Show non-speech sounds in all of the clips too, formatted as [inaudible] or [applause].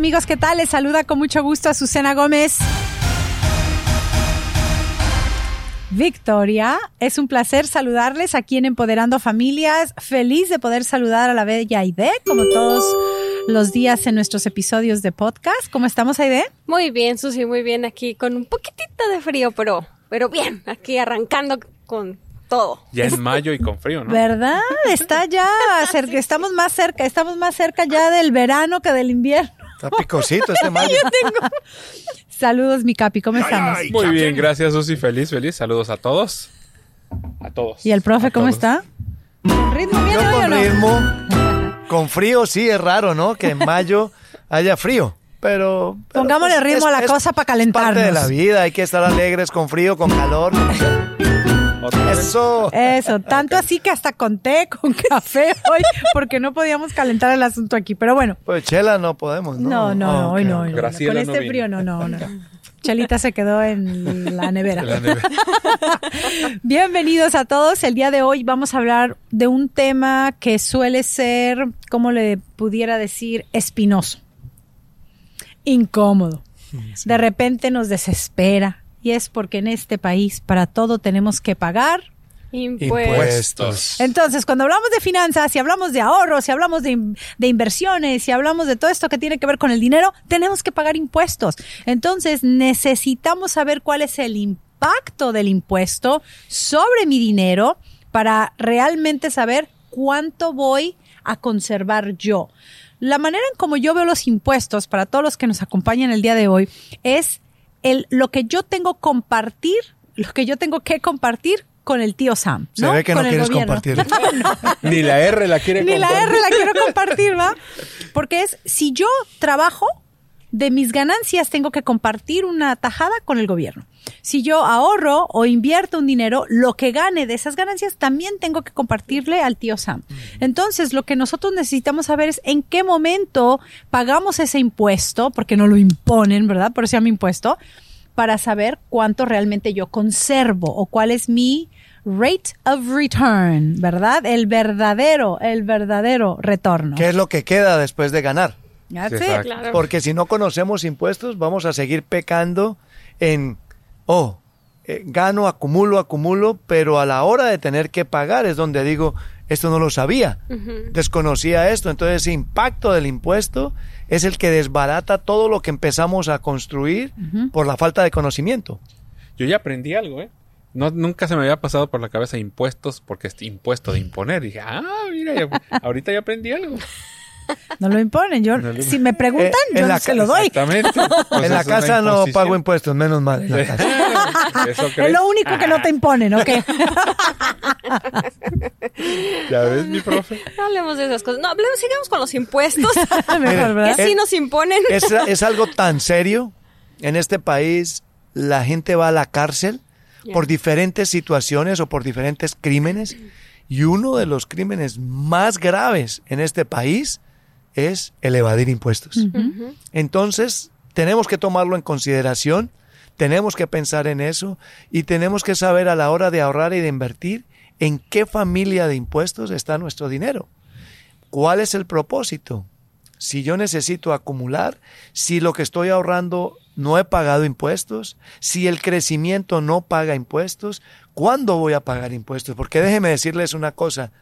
amigos, ¿qué tal? Les saluda con mucho gusto a Susana Gómez. Victoria, es un placer saludarles aquí en Empoderando Familias. Feliz de poder saludar a la bella Aide, como todos los días en nuestros episodios de podcast. ¿Cómo estamos, Aide? Muy bien, Susi, muy bien aquí, con un poquitito de frío, pero, pero bien, aquí arrancando con todo. Ya en mayo y con frío, ¿no? ¿Verdad? Está ya [laughs] cerca, estamos más cerca, estamos más cerca ya del verano que del invierno. Está picosito este [laughs] mayo. Saludos, mi capi, ¿cómo estamos? Muy bien, gracias, Susi. Feliz, feliz. Saludos a todos. A todos. ¿Y el profe A cómo todos. está? ¿Con ritmo viene Yo hoy o con no? ritmo, [laughs] con frío sí es raro, ¿no? Que en mayo haya frío. Pero, pero, Pongámosle pues, ritmo a la cosa para Es parte de calentarnos. la vida, hay que estar alegres con frío, con calor. [laughs] Eso. Eso, tanto así que hasta con té, con café hoy, porque no podíamos calentar el asunto aquí. Pero bueno, Pues chela no podemos, ¿no? no, no, hoy no, hoy no. Graciela Con no este vino. frío, no, no, no. Chelita se quedó en la nevera. La neve. [laughs] Bienvenidos a todos. El día de hoy vamos a hablar de un tema que suele ser, ¿cómo le pudiera decir? Espinoso. Incómodo. De repente nos desespera. Y es porque en este país para todo tenemos que pagar. Impuestos. Entonces, cuando hablamos de finanzas, si hablamos de ahorros, si hablamos de, in- de inversiones, si hablamos de todo esto que tiene que ver con el dinero, tenemos que pagar impuestos. Entonces, necesitamos saber cuál es el impacto del impuesto sobre mi dinero para realmente saber cuánto voy a conservar yo. La manera en como yo veo los impuestos para todos los que nos acompañan el día de hoy es el, lo que yo tengo compartir, lo que yo tengo que compartir con el tío Sam. Se ve que no Con quieres gobierno. compartir. [laughs] Ni la R la quiere Ni la compartir. R la quiero compartir, ¿va? Porque es, si yo trabajo, de mis ganancias tengo que compartir una tajada con el gobierno. Si yo ahorro o invierto un dinero, lo que gane de esas ganancias también tengo que compartirle al tío Sam. Entonces, lo que nosotros necesitamos saber es en qué momento pagamos ese impuesto, porque no lo imponen, ¿verdad? Por eso se llama impuesto, para saber cuánto realmente yo conservo o cuál es mi rate of return, ¿verdad? El verdadero, el verdadero retorno. ¿Qué es lo que queda después de ganar? Claro. Porque si no conocemos impuestos, vamos a seguir pecando en, oh, eh, gano, acumulo, acumulo, pero a la hora de tener que pagar es donde digo, esto no lo sabía, desconocía esto. Entonces ese impacto del impuesto es el que desbarata todo lo que empezamos a construir por la falta de conocimiento. Yo ya aprendí algo, ¿eh? No, nunca se me había pasado por la cabeza impuestos porque es impuesto de imponer. dije, ah, mira, ya- [laughs] ahorita ya aprendí algo. No lo imponen. Yo, No lo- si me preguntan, Eh, yo la se lo doy. Exactamente. [laughs] Pues en la casa no pago impuestos, menos mal. en la casa. [laughs] ¿Eso Es lo único que no te imponen, ¿ok? ¿Ya ves, mi profe? No hablemos de esas cosas. No, hablemos, sigamos con los impuestos. [laughs] Mejor, ¿verdad? que sí Eh, nos imponen. es, es algo tan serio. En este país la gente va a la cárcel por diferentes situaciones o por diferentes crímenes. Y uno de los crímenes más graves en este país es el evadir impuestos. Entonces, tenemos que tomarlo en consideración, tenemos que pensar en eso y tenemos que saber a la hora de ahorrar y de invertir en qué familia de impuestos está nuestro dinero. ¿Cuál es el propósito? Si yo necesito acumular, si lo que estoy ahorrando no he pagado impuestos, si el crecimiento no paga impuestos, ¿cuándo voy a pagar impuestos? Porque déjeme decirles una cosa,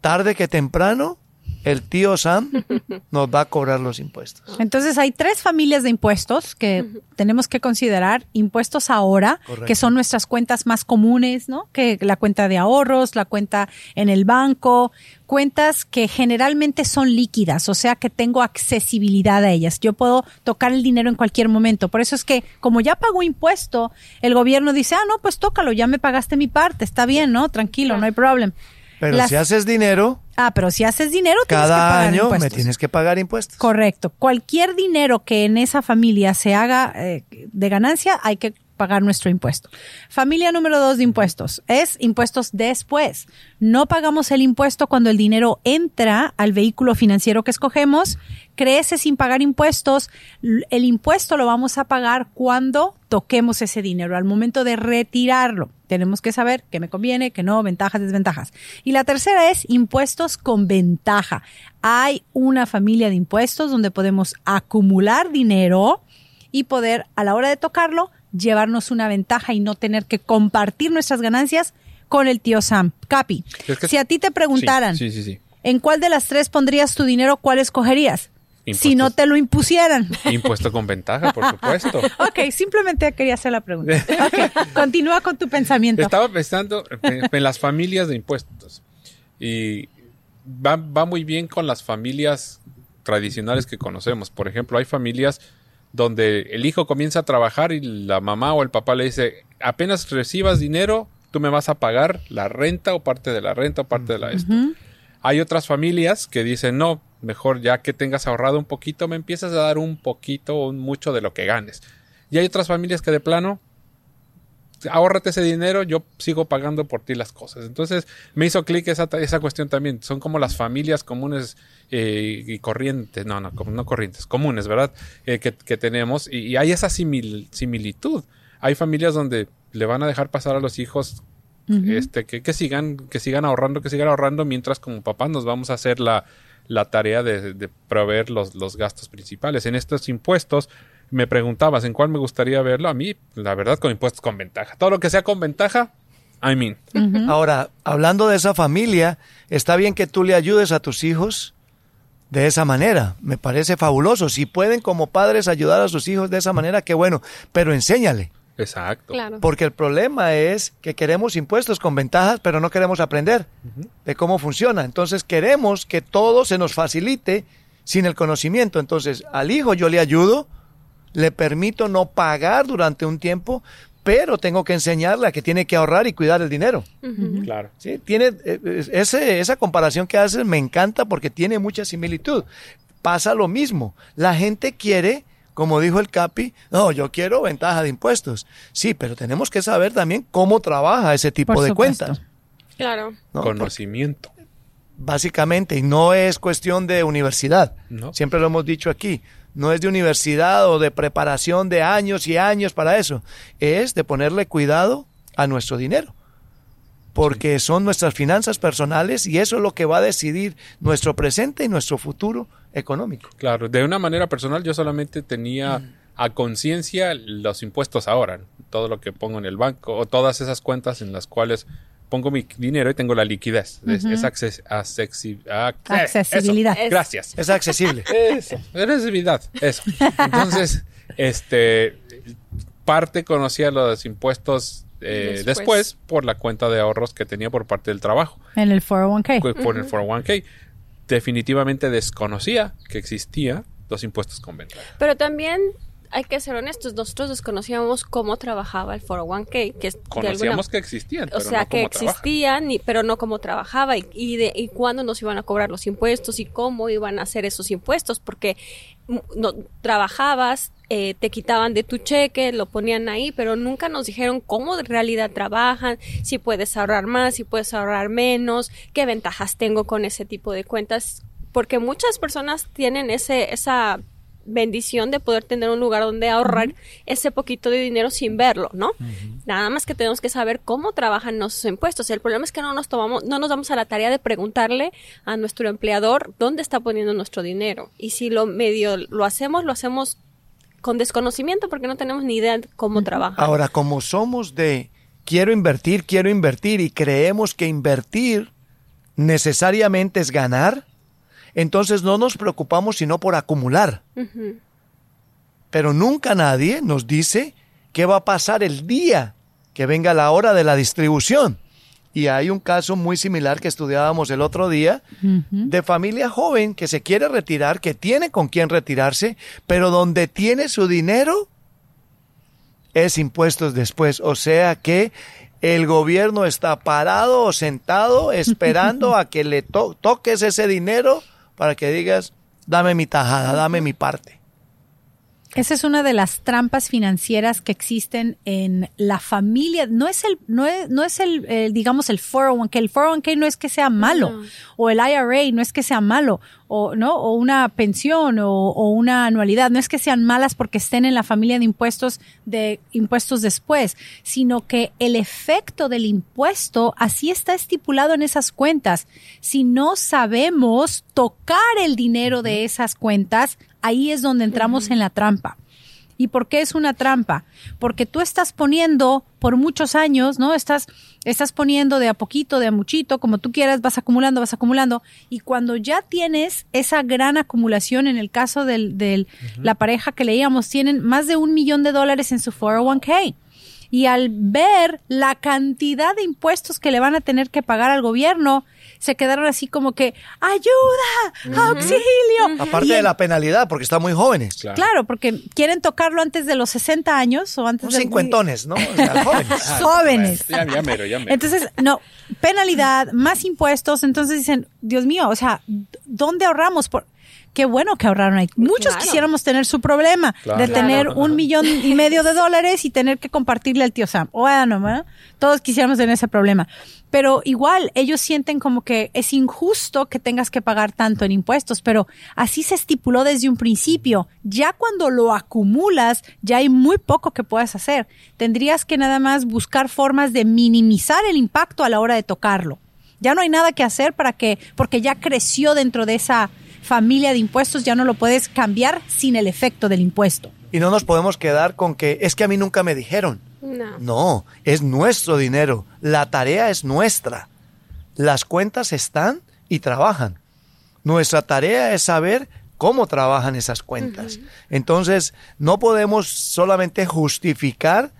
tarde que temprano, el tío Sam [laughs] nos va a cobrar los impuestos. Entonces hay tres familias de impuestos que tenemos que considerar. Impuestos ahora, Correcto. que son nuestras cuentas más comunes, ¿no? Que la cuenta de ahorros, la cuenta en el banco, cuentas que generalmente son líquidas, o sea que tengo accesibilidad a ellas. Yo puedo tocar el dinero en cualquier momento. Por eso es que como ya pagó impuesto, el gobierno dice, ah, no, pues tócalo, ya me pagaste mi parte, está bien, ¿no? Tranquilo, no hay problema. Pero Las- si haces dinero, Ah, pero si haces dinero, tienes que cada pagar año me tienes que pagar impuestos. Correcto. Cualquier dinero que en esa familia se haga eh, de ganancia, hay que pagar nuestro impuesto. Familia número dos de impuestos es impuestos después. No pagamos el impuesto cuando el dinero entra al vehículo financiero que escogemos, crece sin pagar impuestos. El impuesto lo vamos a pagar cuando toquemos ese dinero, al momento de retirarlo. Tenemos que saber qué me conviene, qué no, ventajas, desventajas. Y la tercera es impuestos con ventaja. Hay una familia de impuestos donde podemos acumular dinero y poder, a la hora de tocarlo, llevarnos una ventaja y no tener que compartir nuestras ganancias con el tío Sam. Capi, Es que- si a ti te preguntaran, Sí, sí, sí. ¿en cuál de las tres pondrías tu dinero, cuál escogerías? Si no te lo impusieran. Impuesto con ventaja, por supuesto. [laughs] Ok, simplemente quería hacer la pregunta. Continúa con tu pensamiento. Estaba pensando en, en las familias de impuestos. Y va, va muy bien con las familias tradicionales que conocemos. Por ejemplo, hay familias donde el hijo comienza a trabajar y la mamá o el papá le dice, apenas recibas dinero, tú me vas a pagar la renta o parte de la renta o parte de la esto. Hay otras familias que dicen, no, mejor ya que tengas ahorrado un poquito, me empiezas a dar un poquito o mucho de lo que ganes. Y hay otras familias que de plano, ahórrate ese dinero, yo sigo pagando por ti las cosas. Entonces me hizo clic esa, esa cuestión también. Son como las familias comunes eh, y corrientes, no, no, no corrientes, comunes, ¿verdad? Eh, que, que tenemos y, y hay esa simil- similitud. Hay familias donde le van a dejar pasar a los hijos este, que, que sigan, que sigan ahorrando, que sigan ahorrando, mientras como papás nos vamos a hacer la, la tarea de, de proveer los, los gastos principales. En estos impuestos, me preguntabas en cuál me gustaría verlo. A mí, la verdad, con impuestos con ventaja. Todo lo que sea con ventaja, I mean. Ahora, hablando de esa familia, está bien que tú le ayudes a tus hijos de esa manera. Me parece fabuloso. Si pueden como padres ayudar a sus hijos de esa manera, qué bueno. Pero enséñale. Exacto. Claro. Porque el problema es que queremos impuestos con ventajas, pero no queremos aprender de cómo funciona. Entonces queremos que todo se nos facilite sin el conocimiento. Entonces al hijo yo le ayudo, le permito no pagar durante un tiempo, pero tengo que enseñarle a que tiene que ahorrar y cuidar el dinero. Claro. Sí, tiene eh, ese- esa comparación que haces me encanta porque tiene mucha similitud. Pasa lo mismo. La gente quiere, como dijo el Capi, no, yo quiero ventaja de impuestos. Sí, pero tenemos que saber también cómo trabaja ese tipo Por de supuesto. cuentas. Claro. ¿no? Porque Conocimiento. Básicamente, y no es cuestión de universidad. No. Siempre lo hemos dicho aquí. No es de universidad o de preparación de años y años para eso. Es de ponerle cuidado a nuestro dinero. Porque son nuestras finanzas personales y eso es lo que va a decidir nuestro presente y nuestro futuro económico. Claro. De una manera personal, yo solamente tenía a conciencia los impuestos ahora. Todo lo que pongo en el banco o todas esas cuentas en las cuales pongo mi dinero y tengo la liquidez. Es, es acces- accesi- ac- eh, Accesibilidad. eso. Gracias. Es accesible. [laughs] Eso, accesibilidad, eso. Entonces, este, parte conocía los impuestos eh, Después. después. por la cuenta de ahorros que tenía por parte del trabajo, En el 401k. cu- por el 401k. Definitivamente desconocía que existía los impuestos con ventaja. Pero también hay que ser honestos, nosotros desconocíamos cómo trabajaba el 401k, que alguna Conocíamos que existían, o sea, no que existían, y- pero no cómo trabajaba y, y, de, y cuándo nos iban a cobrar los impuestos y cómo iban a hacer esos impuestos, porque mm, no, trabajabas, eh, te quitaban de tu cheque, lo ponían ahí, pero nunca nos dijeron cómo de realidad trabajan, si puedes ahorrar más, si puedes ahorrar menos, qué ventajas tengo con ese tipo de cuentas, porque muchas personas tienen ese, esa bendición de poder tener un lugar donde ahorrar ese poquito de dinero sin verlo, ¿no? Nada más que tenemos que saber cómo trabajan nuestros impuestos. El problema es que no nos tomamos, no nos damos a la tarea de preguntarle a nuestro empleador dónde está poniendo nuestro dinero. Y si lo medio lo hacemos, lo hacemos con desconocimiento porque no tenemos ni idea de cómo trabaja. Ahora, como somos de quiero invertir, quiero invertir y creemos que invertir necesariamente es ganar, entonces no nos preocupamos sino por acumular. Pero nunca nadie nos dice qué va a pasar el día que venga la hora de la distribución. Y hay un caso muy similar que estudiábamos el otro día de familia joven que se quiere retirar, que tiene con quién retirarse, pero donde tiene su dinero es impuestos después. O sea que el gobierno está parado o sentado esperando [laughs] a que le to- toques ese dinero para que digas, dame mi tajada, dame mi parte. Esa es una de las trampas financieras que existen en la familia. No es el, no es, no es el, el, digamos, el 401k. El 401k no es que sea malo. O el IRA no es que sea malo. O, ¿no? O una pensión o, o una anualidad. No es que sean malas porque estén en la familia de impuestos, de impuestos después. Sino que el efecto del impuesto así está estipulado en esas cuentas. Si no sabemos tocar el dinero de esas cuentas, ahí es donde entramos en la trampa. ¿Y por qué es una trampa? Porque tú estás poniendo por muchos años, ¿no? Estás, estás poniendo de a poquito, de a muchito, como tú quieras, vas acumulando, vas acumulando. Y cuando ya tienes esa gran acumulación, en el caso de del, la pareja que leíamos, tienen más de un millón de dólares en su 401k. Y al ver la cantidad de impuestos que le van a tener que pagar al gobierno, se quedaron así como que, ayuda, auxilio. Aparte Y de el- la penalidad, porque están muy jóvenes. Claro. Claro, porque quieren tocarlo antes de los 60 años o antes de cincuentones, ¿no? O sea, jóvenes. [laughs] jóvenes. Ya, ya mero, ya mero. Entonces, no, penalidad, más impuestos, entonces dicen, Dios mío, o sea, ¿dónde ahorramos? Por Qué bueno que ahorraron ahí. Muchos Claro. quisiéramos tener su problema Claro. de tener Claro. un millón y medio de dólares y tener que compartirle al tío Sam. Bueno, ¿verdad? todos quisiéramos tener ese problema. Pero igual, ellos sienten como que es injusto que tengas que pagar tanto en impuestos, pero así se estipuló desde un principio. Ya cuando lo acumulas, ya hay muy poco que puedas hacer. Tendrías que nada más buscar formas de minimizar el impacto a la hora de tocarlo. Ya no hay nada que hacer para que, porque ya creció dentro de esa familia de impuestos, ya no lo puedes cambiar sin el efecto del impuesto. Y no nos podemos quedar con que es que a mí nunca me dijeron. No. No, es nuestro dinero. La tarea es nuestra. Las cuentas están y trabajan. Nuestra tarea es saber cómo trabajan esas cuentas. Entonces, no podemos solamente justificar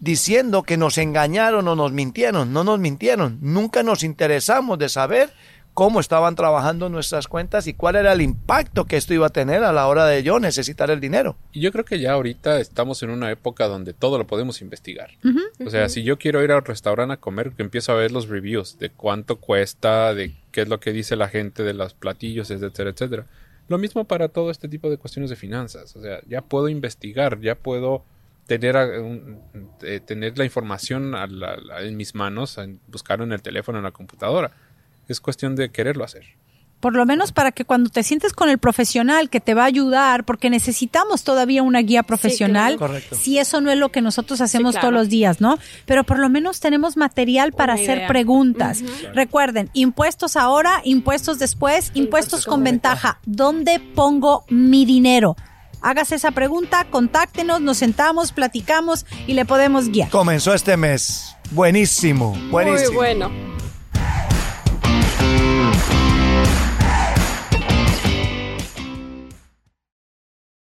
diciendo que nos engañaron o nos mintieron. No nos mintieron. Nunca nos interesamos de saber cómo estaban trabajando nuestras cuentas y cuál era el impacto que esto iba a tener a la hora de yo necesitar el dinero. Y yo creo que ya ahorita estamos en una época donde todo lo podemos investigar. O sea, si yo quiero ir al restaurante a comer, que empiezo a ver los reviews de cuánto cuesta, de qué es lo que dice la gente de los platillos, etcétera, etcétera. Lo mismo para todo este tipo de cuestiones de finanzas. O sea, ya puedo investigar, ya puedo tener, eh, tener la información a la- a- en mis manos, en- buscarlo en el teléfono, en la computadora. Es cuestión de quererlo hacer. Por lo menos para que cuando te sientes con el profesional que te va a ayudar, porque necesitamos todavía una guía profesional, claro. Correcto. si eso no es lo que nosotros hacemos claro. todos los días, ¿no? Pero por lo menos tenemos material para Una hacer idea. preguntas. Recuerden, impuestos ahora, impuestos después, impuestos con ventaja. ¿Dónde pongo mi dinero? Hágase esa pregunta, contáctenos, nos sentamos, platicamos y le podemos guiar. Comenzó este mes. Buenísimo, buenísimo. Muy bueno.